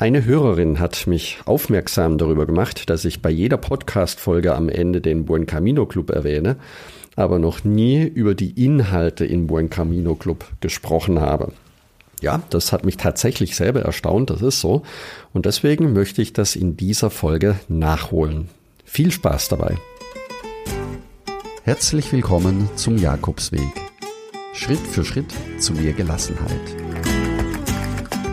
Eine Hörerin hat mich aufmerksam darüber gemacht, dass ich bei jeder Podcast-Folge am Ende den Buen Camino Club erwähne, aber noch nie über die Inhalte in Buen Camino Club gesprochen habe. Ja, das hat mich tatsächlich selber erstaunt, das ist so. Und deswegen möchte ich das in dieser Folge nachholen. Viel Spaß dabei. Herzlich willkommen zum Jakobsweg. Schritt für Schritt zu mehr Gelassenheit.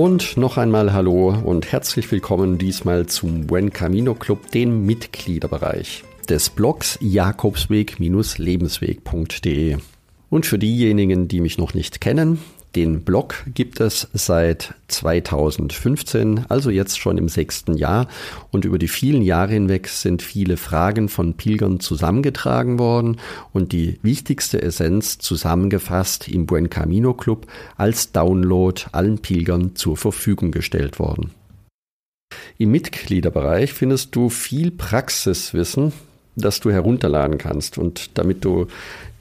Und noch einmal Hallo und herzlich willkommen diesmal zum Buen Camino Club, den Mitgliederbereich des Blogs Jakobsweg-lebensweg.de. Und für diejenigen, die mich noch nicht kennen, den Blog gibt es seit 2015, also jetzt schon im sechsten Jahr. Und über die vielen Jahre hinweg sind viele Fragen von Pilgern zusammengetragen worden und die wichtigste Essenz zusammengefasst im Buen Camino Club als Download allen Pilgern zur Verfügung gestellt worden. Im Mitgliederbereich findest du viel Praxiswissen, das du herunterladen kannst. Und damit du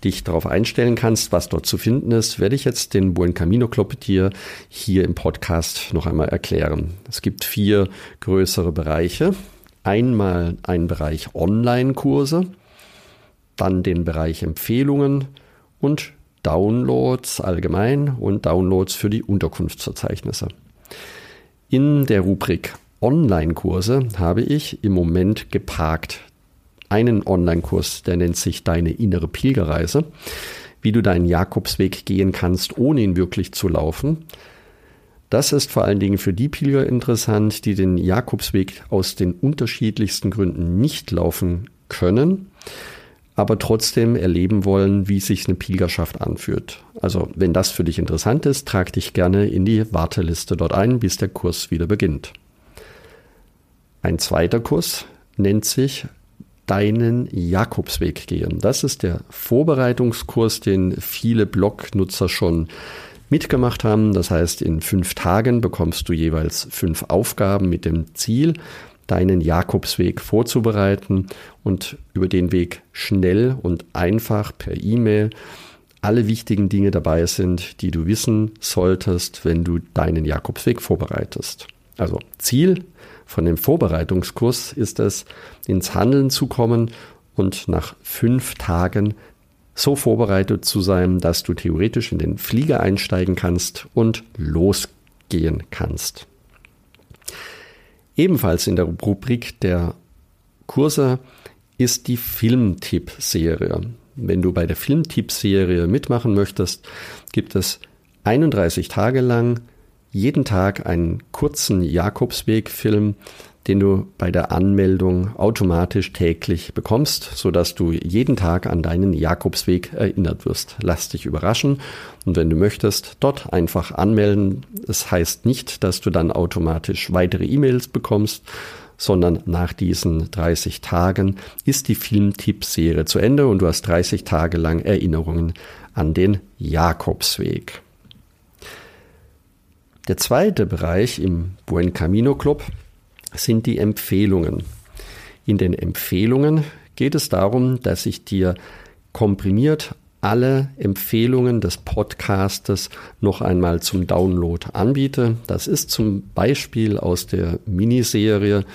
dich darauf einstellen kannst, was dort zu finden ist, werde ich jetzt den Buen Camino Club dir hier im Podcast noch einmal erklären. Es gibt vier größere Bereiche. Einmal einen Bereich Online-Kurse, dann den Bereich Empfehlungen und Downloads allgemein und Downloads für die Unterkunftsverzeichnisse. In der Rubrik Online-Kurse habe ich im Moment geparkt einen Online-Kurs, der nennt sich Deine innere Pilgerreise, wie du deinen Jakobsweg gehen kannst, ohne ihn wirklich zu laufen. Das ist vor allen Dingen für die Pilger interessant, die den Jakobsweg aus den unterschiedlichsten Gründen nicht laufen können, aber trotzdem erleben wollen, wie sich eine Pilgerschaft anfühlt. Also wenn das für dich interessant ist, trag dich gerne in die Warteliste dort ein, bis der Kurs wieder beginnt. Ein zweiter Kurs nennt sich deinen Jakobsweg gehen. Das ist der Vorbereitungskurs, den viele Blognutzer schon mitgemacht haben. Das heißt, in fünf Tagen bekommst du jeweils fünf Aufgaben mit dem Ziel, deinen Jakobsweg vorzubereiten und über den Weg schnell und einfach per E-Mail alle wichtigen Dinge dabei sind, die du wissen solltest, wenn du deinen Jakobsweg vorbereitest. Also Ziel, von dem Vorbereitungskurs ist es, ins Handeln zu kommen und nach fünf Tagen so vorbereitet zu sein, dass du theoretisch in den Flieger einsteigen kannst und losgehen kannst. Ebenfalls in der Rubrik der Kurse ist die Filmtipp-Serie. Wenn du bei der Filmtipp-Serie mitmachen möchtest, gibt es 31 Tage lang jeden Tag einen kurzen Jakobsweg-Film, den du bei der Anmeldung automatisch täglich bekommst, sodass du jeden Tag an deinen Jakobsweg erinnert wirst. Lass dich überraschen und wenn du möchtest, dort einfach anmelden. Es das heißt nicht, dass du dann automatisch weitere E-Mails bekommst, sondern nach diesen 30 Tagen ist die Filmtipp-Serie zu Ende und du hast 30 Tage lang Erinnerungen an den Jakobsweg. Der zweite Bereich im Buen Camino Club sind die Empfehlungen. In den Empfehlungen geht es darum, dass ich dir komprimiert alle Empfehlungen des Podcastes noch einmal zum Download anbiete. Das ist zum Beispiel aus der Miniserie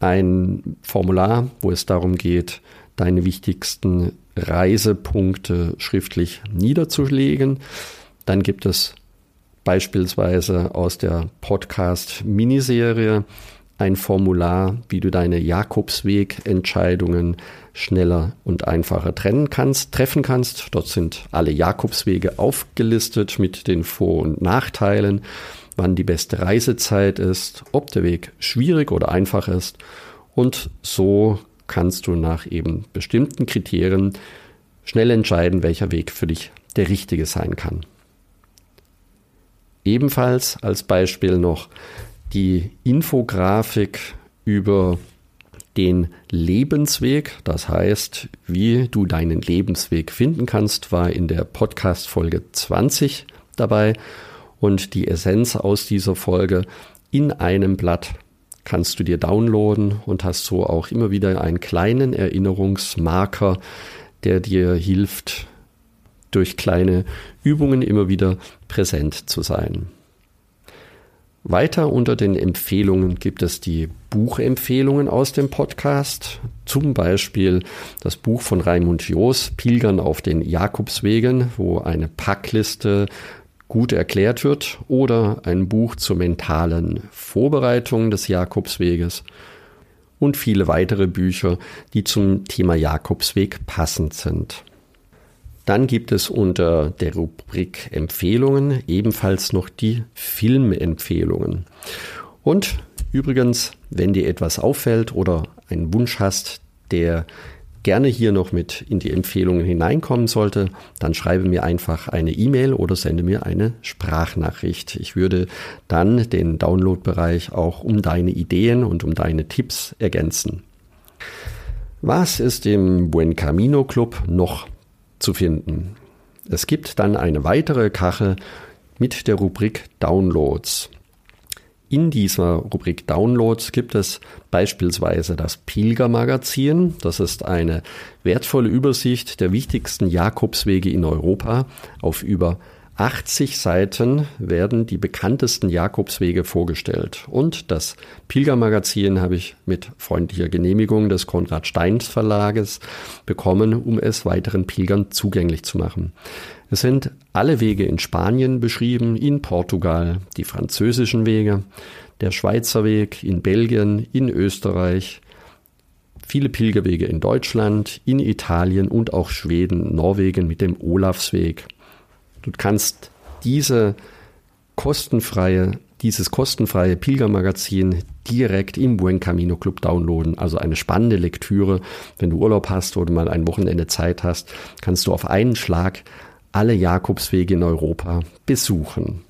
ein Formular, wo es darum geht, deine wichtigsten Reisepunkte schriftlich niederzulegen. Dann gibt es beispielsweise aus der Podcast-Miniserie ein Formular, wie du deine Jakobsweg-Entscheidungen schneller und einfacher trennen kannst, treffen kannst. Dort sind alle Jakobswege aufgelistet mit den Vor- und Nachteilen, wann die beste Reisezeit ist, ob der Weg schwierig oder einfach ist. Und so kannst du nach eben bestimmten Kriterien schnell entscheiden, welcher Weg für dich der richtige sein kann. Ebenfalls als Beispiel noch die Infografik über den Lebensweg, das heißt, wie du deinen Lebensweg finden kannst, war in der Podcast Folge 20 dabei. Und die Essenz aus dieser Folge in einem Blatt kannst du dir downloaden und hast so auch immer wieder einen kleinen Erinnerungsmarker, der dir hilft, durch kleine Übungen immer wieder präsent zu sein. Weiter unter den Empfehlungen gibt es die Buchempfehlungen aus dem Podcast, zum Beispiel das Buch von Raimund Joos, Pilgern auf den Jakobswegen, wo eine Packliste gut erklärt wird, oder ein Buch zur mentalen Vorbereitung des Jakobsweges und viele weitere Bücher, die zum Thema Jakobsweg passend sind. Dann gibt es unter der Rubrik Empfehlungen ebenfalls noch die Filmempfehlungen. Und übrigens, wenn dir etwas auffällt oder einen Wunsch hast, der gerne hier noch mit in die Empfehlungen hineinkommen sollte, dann schreibe mir einfach eine E-Mail oder sende mir eine Sprachnachricht. Ich würde dann den Downloadbereich auch um deine Ideen und um deine Tipps ergänzen. Was ist im Buen Camino Club noch zu finden. Es gibt dann eine weitere Kachel mit der Rubrik Downloads. In dieser Rubrik Downloads gibt es beispielsweise das Pilgermagazin. Das ist eine wertvolle Übersicht der wichtigsten Jakobswege in Europa auf über 80 Seiten werden die bekanntesten Jakobswege vorgestellt. Und das Pilgermagazin habe ich mit freundlicher Genehmigung des Konrad Steins Verlages bekommen, um es weiteren Pilgern zugänglich zu machen. Es sind alle Wege in Spanien beschrieben, in Portugal, die französischen Wege, der Schweizer Weg in Belgien, in Österreich, viele Pilgerwege in Deutschland, in Italien und auch Schweden, Norwegen mit dem Olafsweg. Du kannst diese kostenfreie, dieses kostenfreie Pilgermagazin direkt im Buen Camino Club downloaden. Also eine spannende Lektüre. Wenn du Urlaub hast oder mal ein Wochenende Zeit hast, kannst du auf einen Schlag alle Jakobswege in Europa besuchen.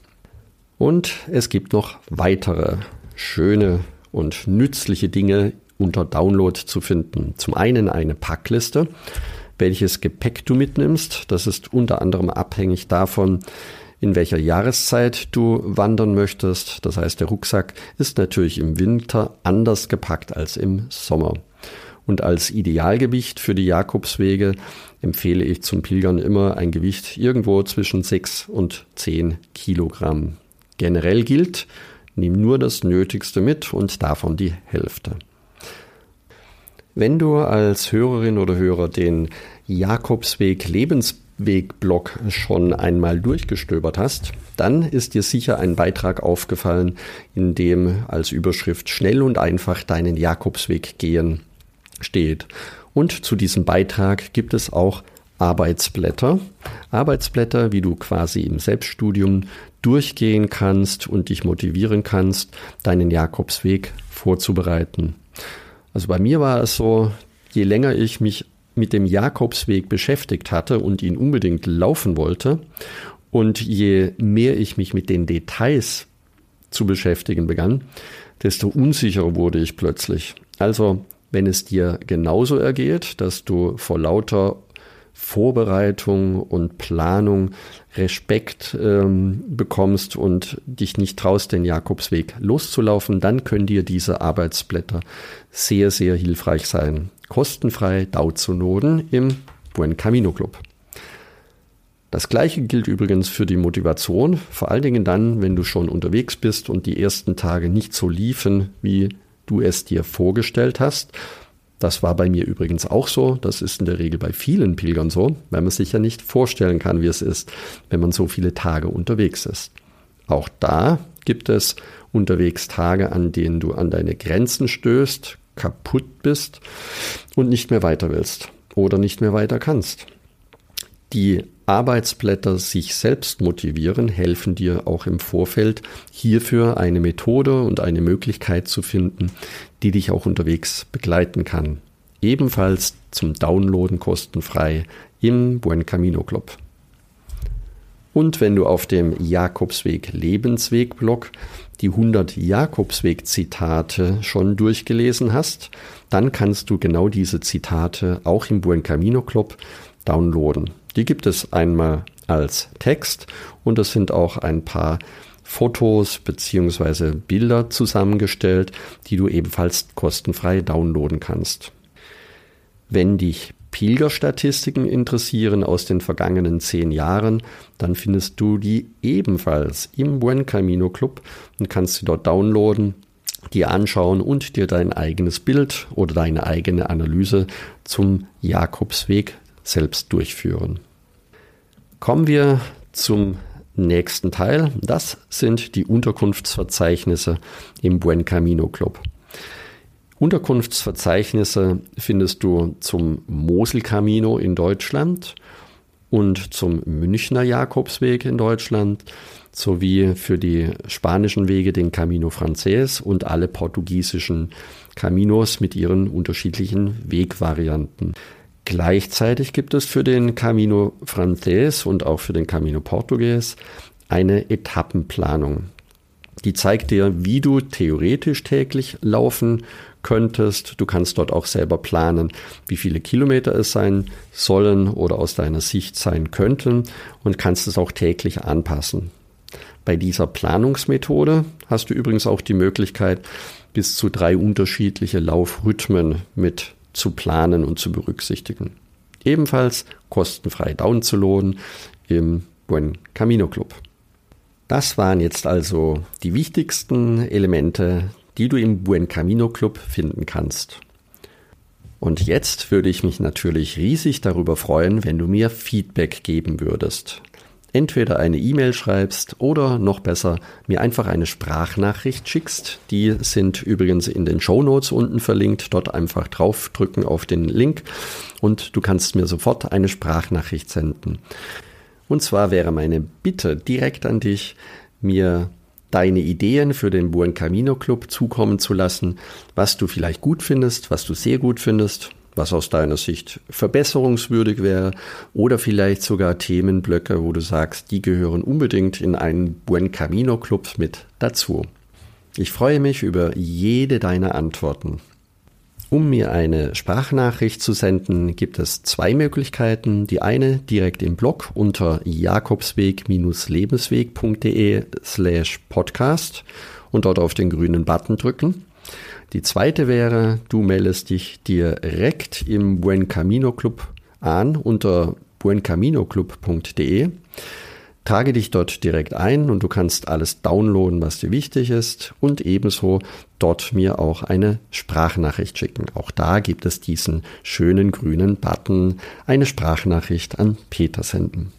Und es gibt noch weitere schöne und nützliche Dinge unter Download zu finden. Zum einen eine Packliste welches Gepäck du mitnimmst. Das ist unter anderem abhängig davon, in welcher Jahreszeit du wandern möchtest. Das heißt, der Rucksack ist natürlich im Winter anders gepackt als im Sommer. Und als Idealgewicht für die Jakobswege empfehle ich zum Pilgern immer ein Gewicht irgendwo zwischen 6 und 10 Kilogramm. Generell gilt, nimm nur das Nötigste mit und davon die Hälfte. Wenn du als Hörerin oder Hörer den Jakobsweg Lebensweg-Blog schon einmal durchgestöbert hast, dann ist dir sicher ein Beitrag aufgefallen, in dem als Überschrift schnell und einfach deinen Jakobsweg gehen steht. Und zu diesem Beitrag gibt es auch Arbeitsblätter. Arbeitsblätter, wie du quasi im Selbststudium durchgehen kannst und dich motivieren kannst, deinen Jakobsweg vorzubereiten. Also bei mir war es so, je länger ich mich mit dem Jakobsweg beschäftigt hatte und ihn unbedingt laufen wollte und je mehr ich mich mit den Details zu beschäftigen begann, desto unsicherer wurde ich plötzlich. Also, wenn es dir genauso ergeht, dass du vor lauter Vorbereitung und Planung Respekt ähm, bekommst und dich nicht traust, den Jakobsweg loszulaufen, dann können dir diese Arbeitsblätter sehr, sehr hilfreich sein. Kostenfrei downloaden im Buen Camino Club. Das gleiche gilt übrigens für die Motivation, vor allen Dingen dann, wenn du schon unterwegs bist und die ersten Tage nicht so liefen, wie du es dir vorgestellt hast, das war bei mir übrigens auch so. Das ist in der Regel bei vielen Pilgern so, weil man sich ja nicht vorstellen kann, wie es ist, wenn man so viele Tage unterwegs ist. Auch da gibt es unterwegs Tage, an denen du an deine Grenzen stößt, kaputt bist und nicht mehr weiter willst oder nicht mehr weiter kannst. Die Arbeitsblätter sich selbst motivieren, helfen dir auch im Vorfeld hierfür eine Methode und eine Möglichkeit zu finden, die dich auch unterwegs begleiten kann. Ebenfalls zum Downloaden kostenfrei im Buen Camino Club. Und wenn du auf dem Jakobsweg Lebensweg Blog die 100 Jakobsweg-Zitate schon durchgelesen hast, dann kannst du genau diese Zitate auch im Buen Camino Club downloaden. Die gibt es einmal als Text und es sind auch ein paar Fotos bzw. Bilder zusammengestellt, die du ebenfalls kostenfrei downloaden kannst. Wenn dich Pilgerstatistiken interessieren aus den vergangenen zehn Jahren, dann findest du die ebenfalls im Buen Camino Club und kannst sie dort downloaden, dir anschauen und dir dein eigenes Bild oder deine eigene Analyse zum Jakobsweg selbst durchführen. Kommen wir zum nächsten Teil. Das sind die Unterkunftsverzeichnisse im Buen Camino Club. Unterkunftsverzeichnisse findest du zum Mosel Camino in Deutschland und zum Münchner Jakobsweg in Deutschland sowie für die spanischen Wege den Camino Frances und alle portugiesischen Caminos mit ihren unterschiedlichen Wegvarianten. Gleichzeitig gibt es für den Camino Frances und auch für den Camino Portugues eine Etappenplanung. Die zeigt dir, wie du theoretisch täglich laufen könntest. Du kannst dort auch selber planen, wie viele Kilometer es sein sollen oder aus deiner Sicht sein könnten und kannst es auch täglich anpassen. Bei dieser Planungsmethode hast du übrigens auch die Möglichkeit, bis zu drei unterschiedliche Laufrhythmen mit zu planen und zu berücksichtigen. Ebenfalls kostenfrei downzuladen im Buen Camino Club. Das waren jetzt also die wichtigsten Elemente, die du im Buen Camino Club finden kannst. Und jetzt würde ich mich natürlich riesig darüber freuen, wenn du mir Feedback geben würdest entweder eine E-Mail schreibst oder noch besser mir einfach eine Sprachnachricht schickst. Die sind übrigens in den Show Notes unten verlinkt. Dort einfach draufdrücken auf den Link und du kannst mir sofort eine Sprachnachricht senden. Und zwar wäre meine Bitte direkt an dich, mir deine Ideen für den Buen Camino Club zukommen zu lassen, was du vielleicht gut findest, was du sehr gut findest was aus deiner Sicht verbesserungswürdig wäre oder vielleicht sogar Themenblöcke, wo du sagst, die gehören unbedingt in einen Buen Camino Club mit dazu. Ich freue mich über jede deiner Antworten. Um mir eine Sprachnachricht zu senden, gibt es zwei Möglichkeiten. Die eine direkt im Blog unter jakobsweg-lebensweg.de slash podcast und dort auf den grünen Button drücken. Die zweite wäre, du meldest dich direkt im Buen Camino Club an unter buencaminoclub.de. Trage dich dort direkt ein und du kannst alles downloaden, was dir wichtig ist und ebenso dort mir auch eine Sprachnachricht schicken. Auch da gibt es diesen schönen grünen Button, eine Sprachnachricht an Peter senden.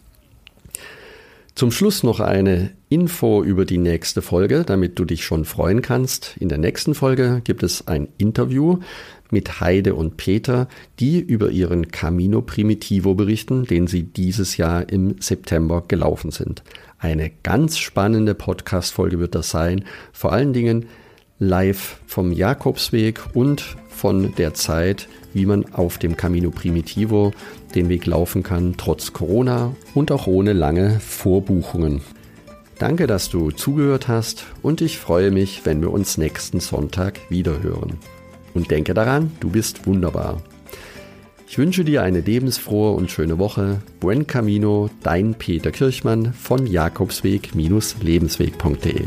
Zum Schluss noch eine Info über die nächste Folge, damit du dich schon freuen kannst. In der nächsten Folge gibt es ein Interview mit Heide und Peter, die über ihren Camino Primitivo berichten, den sie dieses Jahr im September gelaufen sind. Eine ganz spannende Podcast-Folge wird das sein. Vor allen Dingen live vom Jakobsweg und von der Zeit, wie man auf dem Camino Primitivo den Weg laufen kann, trotz Corona und auch ohne lange Vorbuchungen. Danke, dass du zugehört hast und ich freue mich, wenn wir uns nächsten Sonntag wiederhören. Und denke daran, du bist wunderbar. Ich wünsche dir eine lebensfrohe und schöne Woche. Buen Camino, dein Peter Kirchmann von Jakobsweg-lebensweg.de.